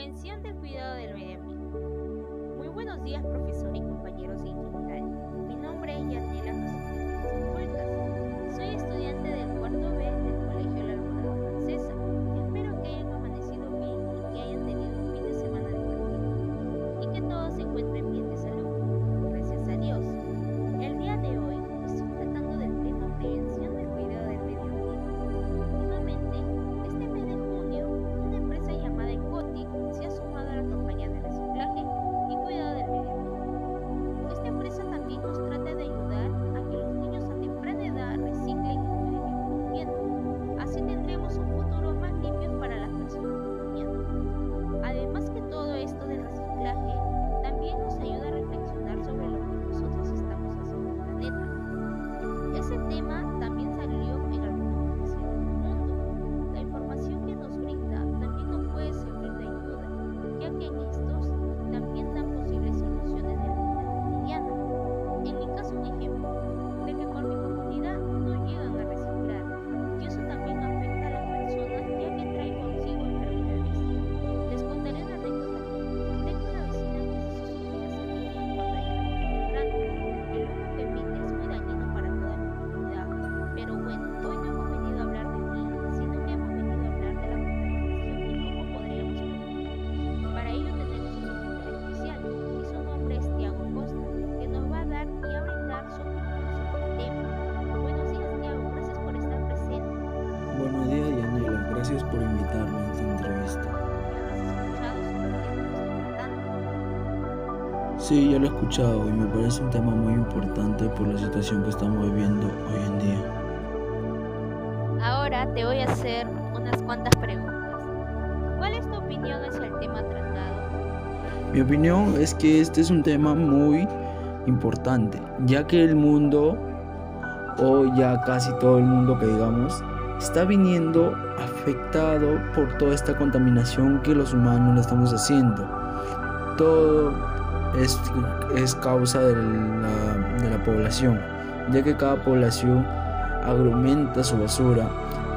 Prevención del cuidado del medio ambiente. Muy buenos días, profesor y compañeros en general. Mi nombre es Yanela José. Soy estudiante del cuarto B Sí, ya lo he escuchado y me parece un tema muy importante por la situación que estamos viviendo hoy en día. Ahora te voy a hacer unas cuantas preguntas. ¿Cuál es tu opinión hacia el tema tratado? Mi opinión es que este es un tema muy importante, ya que el mundo, o ya casi todo el mundo que digamos, está viniendo afectado por toda esta contaminación que los humanos le estamos haciendo. Todo es, es causa de la, de la población, ya que cada población agrumenta su basura,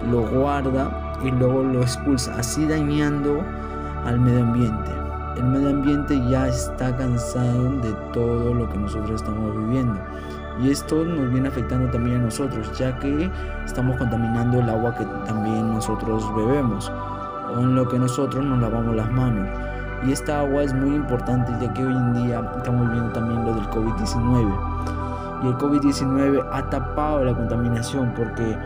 lo guarda y luego lo expulsa, así dañando al medio ambiente. El medio ambiente ya está cansado de todo lo que nosotros estamos viviendo. Y esto nos viene afectando también a nosotros, ya que estamos contaminando el agua que también nosotros bebemos, o en lo que nosotros nos lavamos las manos. Y esta agua es muy importante, ya que hoy en día estamos viendo también lo del COVID-19. Y el COVID-19 ha tapado la contaminación, porque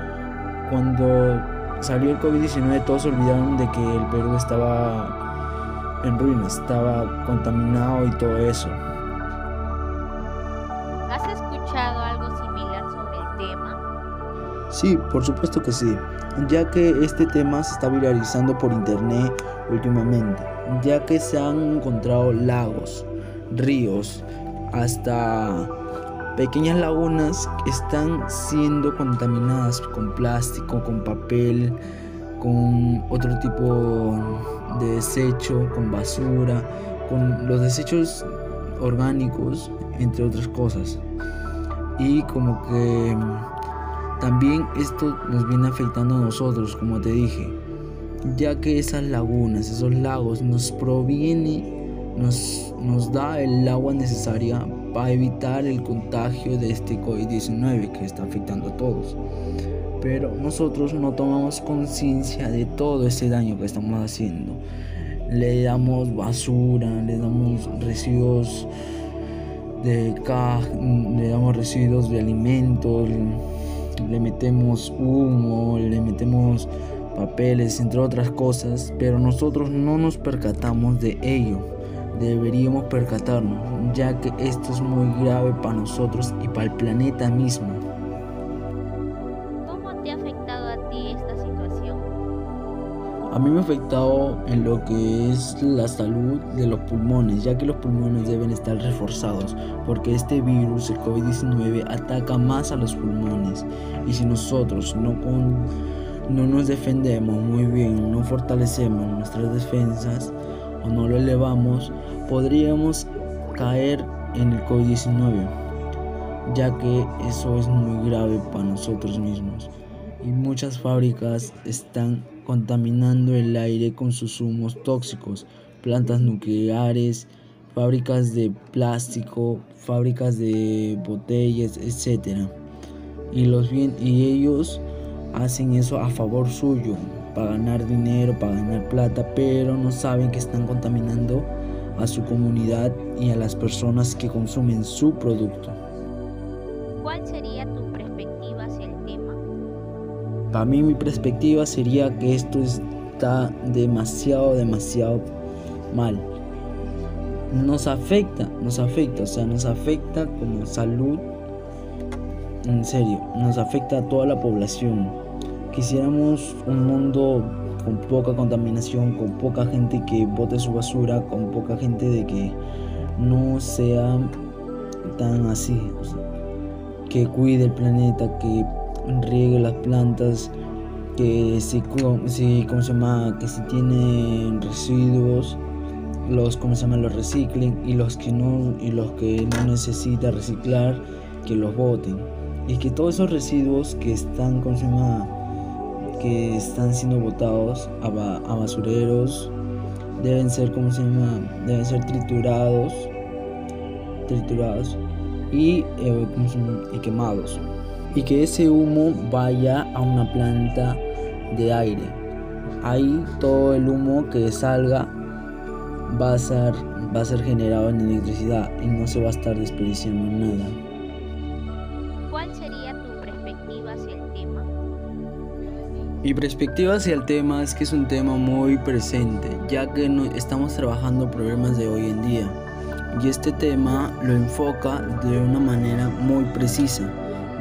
cuando salió el COVID-19 todos se olvidaron de que el Perú estaba en ruinas, estaba contaminado y todo eso. ¿Has escuchado algo similar sobre el tema? Sí, por supuesto que sí, ya que este tema se está viralizando por internet últimamente, ya que se han encontrado lagos, ríos, hasta pequeñas lagunas que están siendo contaminadas con plástico, con papel, con otro tipo de desecho, con basura, con los desechos orgánicos, entre otras cosas. Y como que también esto nos viene afectando a nosotros, como te dije, ya que esas lagunas, esos lagos nos proviene, nos, nos da el agua necesaria para evitar el contagio de este COVID-19 que está afectando a todos. Pero nosotros no tomamos conciencia de todo ese daño que estamos haciendo. Le damos basura, le damos residuos de caja, le damos residuos de alimentos, le metemos humo, le metemos papeles, entre otras cosas, pero nosotros no nos percatamos de ello. Deberíamos percatarnos, ya que esto es muy grave para nosotros y para el planeta mismo. ¿Cómo te ha afectado a ti esta situación? A mí me ha afectado en lo que es la salud de los pulmones, ya que los pulmones deben estar reforzados, porque este virus, el COVID-19, ataca más a los pulmones. Y si nosotros no, con, no nos defendemos muy bien, no fortalecemos nuestras defensas o no lo elevamos, podríamos caer en el COVID-19, ya que eso es muy grave para nosotros mismos. Y muchas fábricas están contaminando el aire con sus humos tóxicos, plantas nucleares, fábricas de plástico, fábricas de botellas, etc. Y, los bien, y ellos hacen eso a favor suyo, para ganar dinero, para ganar plata, pero no saben que están contaminando a su comunidad y a las personas que consumen su producto. ¿Cuál sería tu perspectiva hacia el tema? Para mí mi perspectiva sería que esto está demasiado, demasiado mal. Nos afecta, nos afecta, o sea, nos afecta como salud. En serio, nos afecta a toda la población. Quisiéramos un mundo con poca contaminación, con poca gente que bote su basura, con poca gente de que no sea tan así, que cuide el planeta, que riegue las plantas, que si, si, ¿cómo se llama? que si tienen residuos, los, ¿cómo se llama? los reciclen y los que no, y los que no necesita reciclar, que los boten. Y que todos esos residuos que están, ¿cómo se llama? Que están siendo botados a, basureros deben ser, ¿cómo se llama? Deben ser triturados, triturados y, eh, y quemados. Y que ese humo vaya a una planta de aire. Ahí todo el humo que salga va a ser, va a ser generado en electricidad y no se va a estar desperdiciando nada. Mi perspectiva hacia el tema es que es un tema muy presente, ya que no estamos trabajando problemas de hoy en día. Y este tema lo enfoca de una manera muy precisa,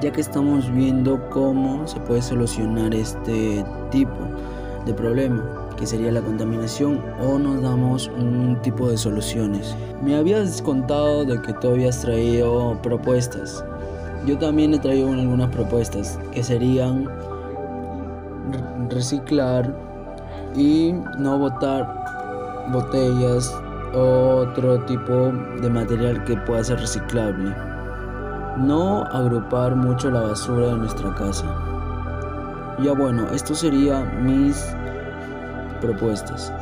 ya que estamos viendo cómo se puede solucionar este tipo de problema, que sería la contaminación, o nos damos un tipo de soluciones. Me habías contado de que tú habías traído propuestas. Yo también he traído algunas propuestas, que serían reciclar y no botar botellas o otro tipo de material que pueda ser reciclable. No agrupar mucho la basura de nuestra casa. Ya bueno, esto serían mis propuestas.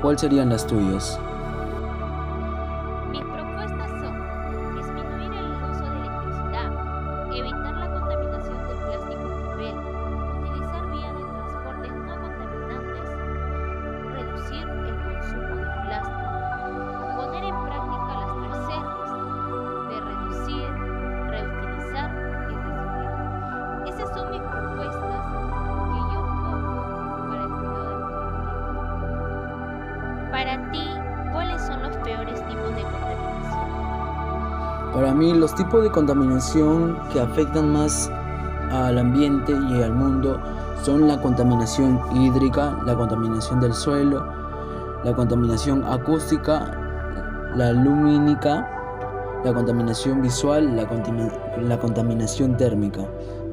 ¿Cuáles serían las tuyas? Para mí, los tipos de contaminación que afectan más al ambiente y al mundo son la contaminación hídrica, la contaminación del suelo, la contaminación acústica, la lumínica, la contaminación visual, la, contaminación térmica,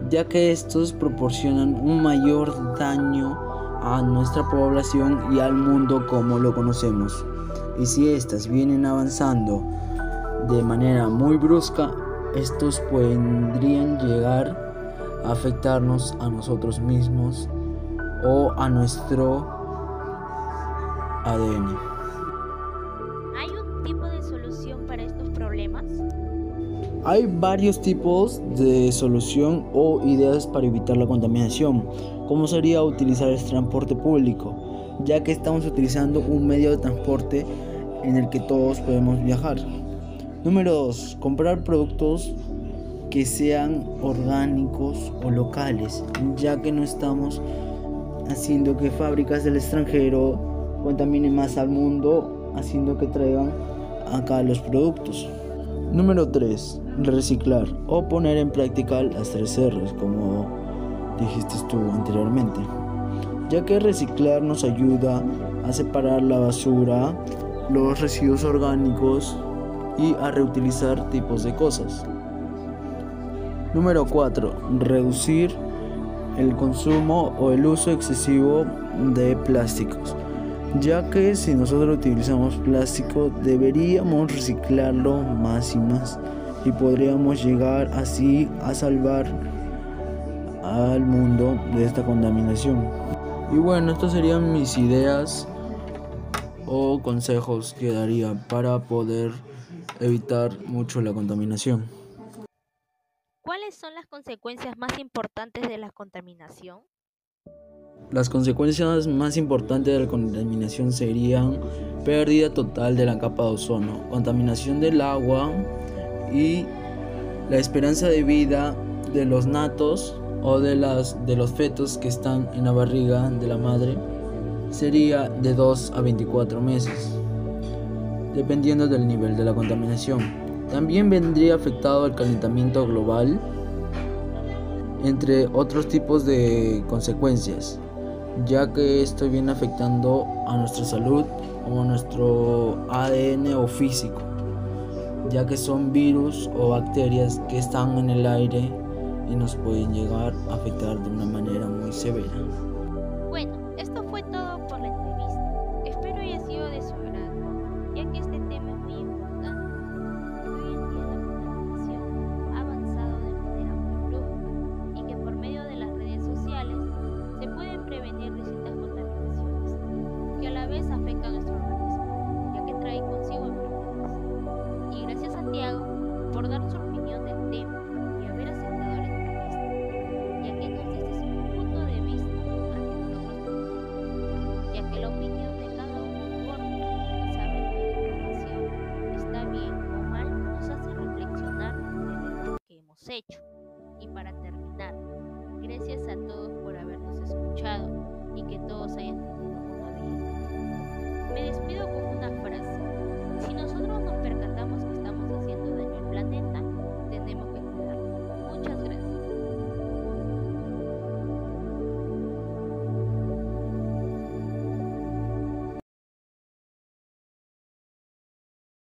ya que estos proporcionan un mayor daño a nuestra población y al mundo como lo conocemos. Y si éstas vienen avanzando de manera muy brusca, estos podrían llegar a afectarnos a nosotros mismos o a nuestro ADN. ¿Hay un tipo de solución para estos problemas? Hay varios tipos de solución o ideas para evitar la contaminación. ¿Cómo sería utilizar el transporte público? Ya que estamos utilizando un medio de transporte en el que todos podemos viajar. Número 2. Comprar productos que sean orgánicos o locales, ya que no estamos haciendo que fábricas del extranjero contaminen más al mundo, haciendo que traigan acá los productos. Número 3. Reciclar o poner en práctica las tres R's, como dijiste tú anteriormente. Ya que reciclar nos ayuda a separar la basura, los residuos orgánicos y a reutilizar tipos de cosas. Número 4. Reducir el consumo o el uso excesivo de plásticos ya que si nosotros utilizamos plástico deberíamos reciclarlo más y más y podríamos llegar así a salvar al mundo de esta contaminación. Y bueno, estas serían mis ideas o consejos que daría para poder evitar mucho la contaminación. ¿Cuáles son las consecuencias más importantes de la contaminación? Las consecuencias más importantes de la contaminación serían pérdida total de la capa de ozono, contaminación del agua y la esperanza de vida de los natos o de, las, de los fetos que están en la barriga de la madre sería de 2 a 24 meses, dependiendo del nivel de la contaminación. También vendría afectado el calentamiento global, entre otros tipos de consecuencias, ya que esto viene afectando a nuestra salud o a nuestro ADN o físico, ya que son virus o bacterias que están en el aire y nos pueden llegar a afectar de una manera muy severa. Gracias a Santiago por dar su opinión del tema y haber aceptado la entrevista, ya que nos diste su punto de vista al que nosotros ya que la opinión de cada uno importa y saber que la información está bien o mal nos hace reflexionar de lo que hemos hecho. Y para terminar, gracias a todos por habernos escuchado y que todos hayan